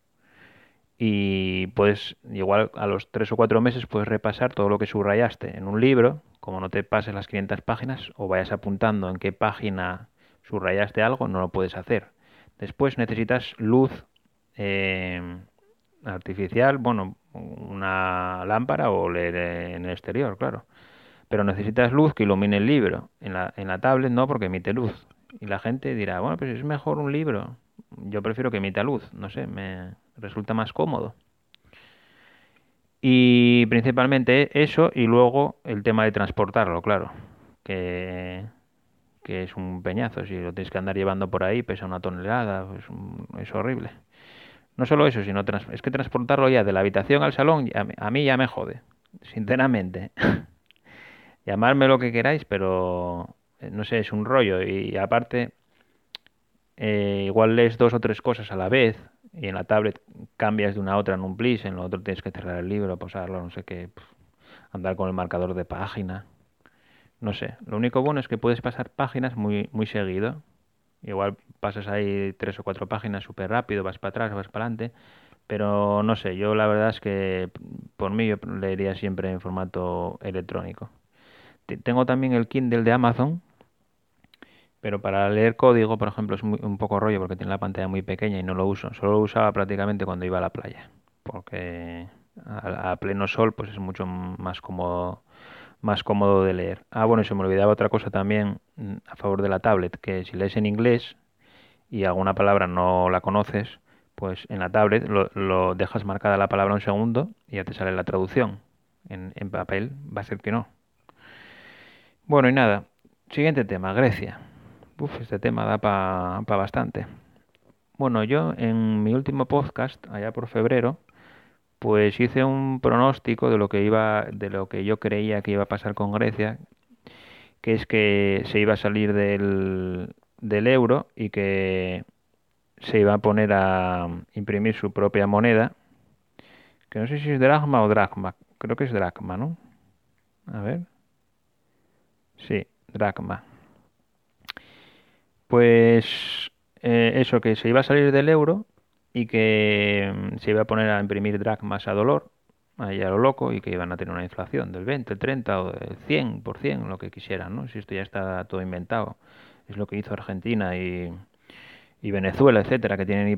Y puedes, igual a los tres o cuatro meses, puedes repasar todo lo que subrayaste en un libro, como no te pases las 500 páginas o vayas apuntando en qué página subrayaste algo, no lo puedes hacer. Después necesitas luz eh, artificial, bueno, una lámpara o leer en el exterior, claro pero necesitas luz que ilumine el libro. En la, en la tablet no, porque emite luz. Y la gente dirá, bueno, pues es mejor un libro. Yo prefiero que emita luz, no sé, me resulta más cómodo. Y principalmente eso y luego el tema de transportarlo, claro, que, que es un peñazo. Si lo tienes que andar llevando por ahí, pesa una tonelada, pues es horrible. No solo eso, sino es que transportarlo ya de la habitación al salón a mí ya me jode, sinceramente. [LAUGHS] llamarme lo que queráis, pero eh, no sé, es un rollo. Y aparte, eh, igual lees dos o tres cosas a la vez y en la tablet cambias de una a otra en un plis, en lo otro tienes que cerrar el libro, posarlo, no sé qué, andar con el marcador de página. No sé, lo único bueno es que puedes pasar páginas muy, muy seguido. Igual pasas ahí tres o cuatro páginas súper rápido, vas para atrás, vas para adelante. Pero no sé, yo la verdad es que por mí yo leería siempre en formato electrónico tengo también el Kindle de Amazon, pero para leer código, por ejemplo, es un poco rollo porque tiene la pantalla muy pequeña y no lo uso. Solo lo usaba prácticamente cuando iba a la playa, porque a, pleno sol pues es mucho más cómodo más cómodo de leer. Ah, bueno, y se me olvidaba otra cosa también mm, a favor de la tablet, que si lees en inglés y alguna palabra no la conoces, pues en la tablet lo, dejas marcada la palabra un segundo y ya te sale la traducción. En papel va a ser que no. Bueno, y nada. Siguiente tema, Grecia. Uf, este tema da para pa bastante. Bueno, yo en mi último podcast, allá por febrero, pues hice un pronóstico de lo que iba, de lo que yo creía que iba a pasar con Grecia, que es que se iba a salir del, del euro y que se iba a poner a imprimir su propia moneda, que no sé si es dracma o dracma, creo que es dracma, ¿no? A ver. Sí, dracma. Pues eh, eso, que se iba a salir del euro y que mm, se iba a poner a imprimir dracmas a dolor, ahí a lo loco, y que iban a tener una inflación del 20, el 30 o del 100%, lo que quisieran, ¿no? Si esto ya está todo inventado. Es lo que hizo Argentina y, y Venezuela, etcétera, que tienen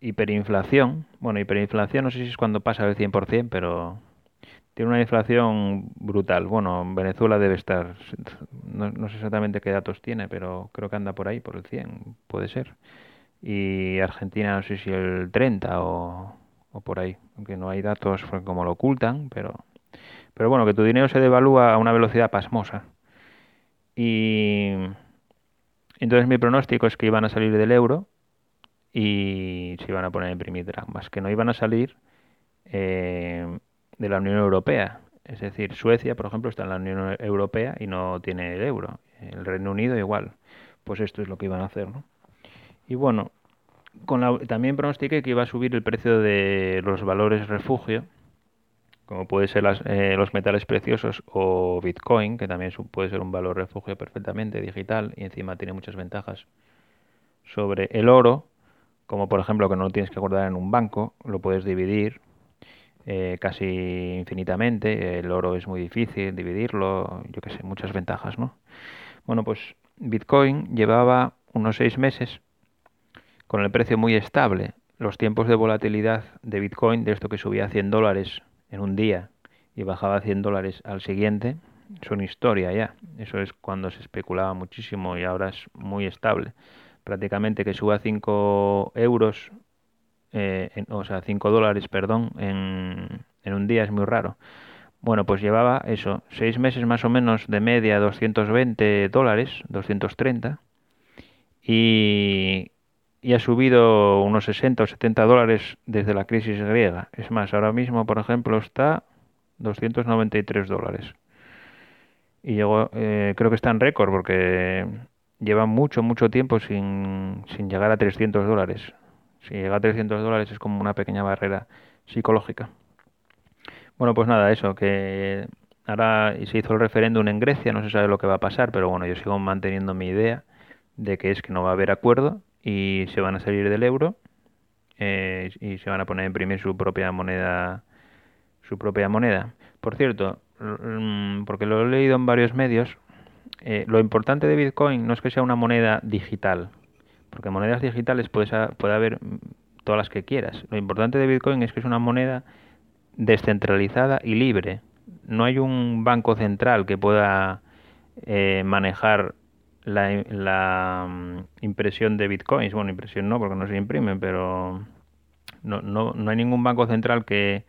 hiperinflación. Bueno, hiperinflación no sé si es cuando pasa del 100%, pero tiene una inflación brutal. Bueno, Venezuela debe estar, no, no, sé exactamente qué datos tiene, pero creo que anda por ahí, por el 100, puede ser. Y Argentina no sé si el 30 o, o por ahí, aunque no hay datos como lo ocultan, pero, pero bueno, que tu dinero se devalúa a una velocidad pasmosa. Y entonces mi pronóstico es que iban a salir del euro y se iban a poner a imprimir dracmas, que no iban a salir eh, de la Unión Europea. Es decir, Suecia, por ejemplo, está en la Unión Europea y no tiene el euro. El Reino Unido igual. Pues esto es lo que iban a hacer, ¿no? Y bueno, con la, también pronostiqué que iba a subir el precio de los valores refugio, como puede ser eh, los metales preciosos o Bitcoin, que también puede ser un valor refugio perfectamente digital y encima tiene muchas ventajas sobre el oro, como por ejemplo que no lo tienes que guardar en un banco, lo puedes dividir eh, casi infinitamente, el oro es muy difícil dividirlo, yo que sé, muchas ventajas, ¿no? Bueno, pues Bitcoin llevaba unos seis meses con el precio muy estable. Los tiempos de volatilidad de Bitcoin, de esto que subía a 100 dólares en un día y bajaba a 100 dólares al siguiente, son historia ya. Eso es cuando se especulaba muchísimo y ahora es muy estable. Prácticamente que suba 5 euros, eh, o sea, 5 dólares, perdón, en, en un día es muy raro. Bueno, pues llevaba eso, 6 meses más o menos de media 220 dólares, 230, y, y ha subido unos 60 o 70 dólares desde la crisis griega. Es más, ahora mismo, por ejemplo, está 293 dólares. Y llegó, eh, creo que está en récord porque lleva mucho, mucho tiempo sin, sin llegar a 300 dólares. Si llega a 300 dólares es como una pequeña barrera psicológica. Bueno, pues nada, eso, que ahora se hizo el referéndum en Grecia, no se sabe lo que va a pasar, pero bueno, yo sigo manteniendo mi idea de que es que no va a haber acuerdo y se van a salir del euro eh, y se van a poner a imprimir su propia moneda su propia moneda por cierto mm, porque lo he leído en varios medios eh, lo importante de Bitcoin no es que sea una moneda digital porque monedas digitales puede, puede haber todas las que quieras lo importante de Bitcoin es que es una moneda descentralizada y libre no hay un banco central que pueda eh, manejar la, mm, impresión de bitcoins. Bueno, impresión no, porque no se imprimen, pero no, no, no hay ningún banco central que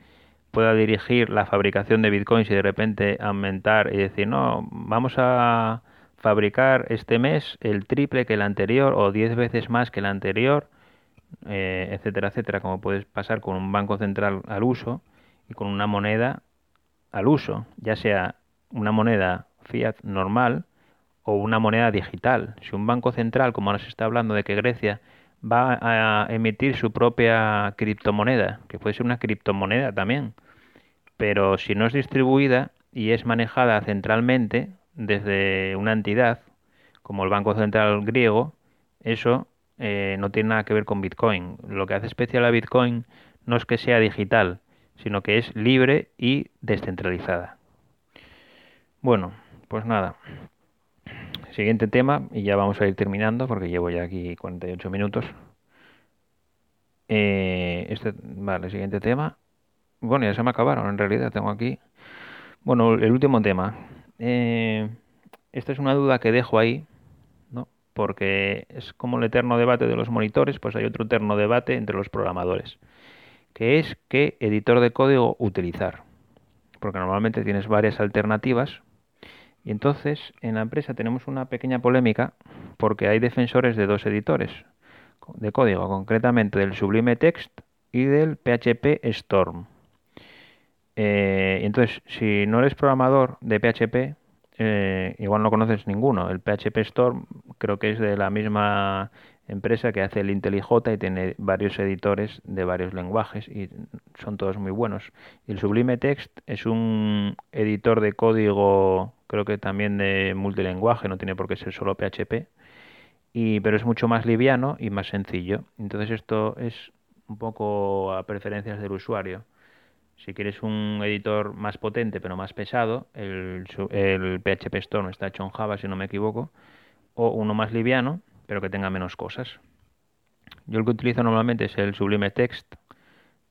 pueda dirigir la fabricación de bitcoins y de repente aumentar y decir, no, vamos a fabricar este mes el triple que el anterior o diez veces más que el anterior, eh, etcétera, etcétera, como puedes pasar con un banco central al uso y con una moneda al uso, ya sea una moneda fiat normal o una moneda digital. Si un banco central, como ahora se está hablando de que Grecia va a emitir su propia criptomoneda, que puede ser una criptomoneda también, pero si no es distribuida y es manejada centralmente desde una entidad, como el Banco Central griego, eso eh, no tiene nada que ver con Bitcoin. Lo que hace especial a Bitcoin no es que sea digital, sino que es libre y descentralizada. Bueno, pues nada. Siguiente tema, y ya vamos a ir terminando porque llevo ya aquí 48 minutos. Eh, este, vale, siguiente tema. Bueno, ya se me acabaron, en realidad tengo aquí. Bueno, el último tema. Eh, esta es una duda que dejo ahí, ¿no? Porque es como el eterno debate de los monitores, pues hay otro eterno debate entre los programadores, que es qué editor de código utilizar. Porque normalmente tienes varias alternativas y entonces en la empresa tenemos una pequeña polémica porque hay defensores de dos editores de código, concretamente del Sublime Text y del PHP Storm. Eh, entonces, si no eres programador de PHP, eh, igual no conoces ninguno. El PHP Storm creo que es de la misma empresa que hace el IntelliJ y tiene varios editores de varios lenguajes y son todos muy buenos. El Sublime Text es un editor de código, creo que también de multilingüe, no tiene por qué ser solo PHP. y, pero es mucho más liviano y más sencillo. Entonces esto es un poco a preferencias del usuario. Si quieres un editor más potente pero más pesado, el, el PHP Storm está hecho en Java si no me equivoco, o uno más liviano pero que tenga menos cosas. Yo el que utilizo normalmente es el Sublime Text,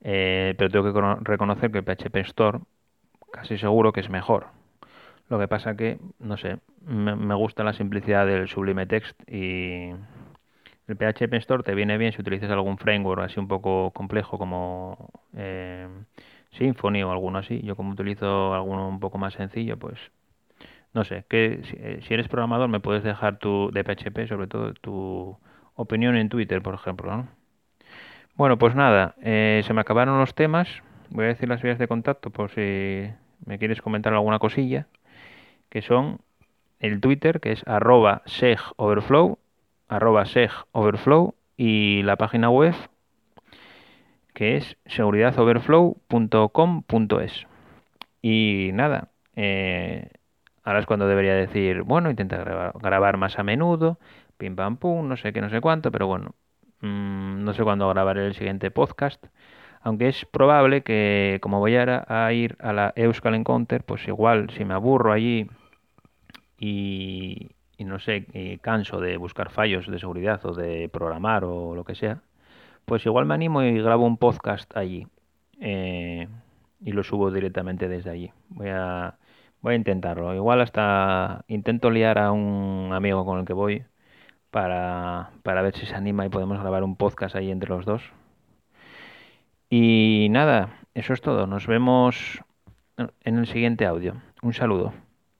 eh, pero tengo que reconocer que el PHP Store casi seguro que es mejor. Lo que pasa que, no sé, me, gusta la simplicidad del Sublime Text y el PHP Store te viene bien si utilizas algún framework así un poco complejo como eh, Symfony o alguno así. Yo como utilizo alguno un poco más sencillo, pues no sé, que si, eh, eres programador me puedes dejar tu de PHP, sobre todo tu opinión en Twitter, por ejemplo, ¿no? Bueno, pues nada, eh, se me acabaron los temas. Voy a decir las vías de contacto por si me quieres comentar alguna cosilla, que son el Twitter, que es arroba segoverflow, arroba segoverflow, y la página web, que es seguridadoverflow.com.es. Y nada, eh, ahora es cuando debería decir, bueno, intenta grabar, más a menudo, pim pam pum, no sé qué, no sé cuánto, pero bueno, mmm, no sé cuándo grabaré el siguiente podcast. Aunque es probable que, como voy a, a ir a la Euskal Encounter, pues igual si me aburro allí y, y no sé, y canso de buscar fallos de seguridad o de programar o lo que sea, pues igual me animo y grabo un podcast allí eh, y lo subo directamente desde allí. Voy a, voy a intentarlo. Igual hasta intento liar a un amigo con el que voy para, para ver si se anima y podemos grabar un podcast ahí entre los dos. Y nada, eso es todo. Nos vemos en el siguiente audio. Un saludo.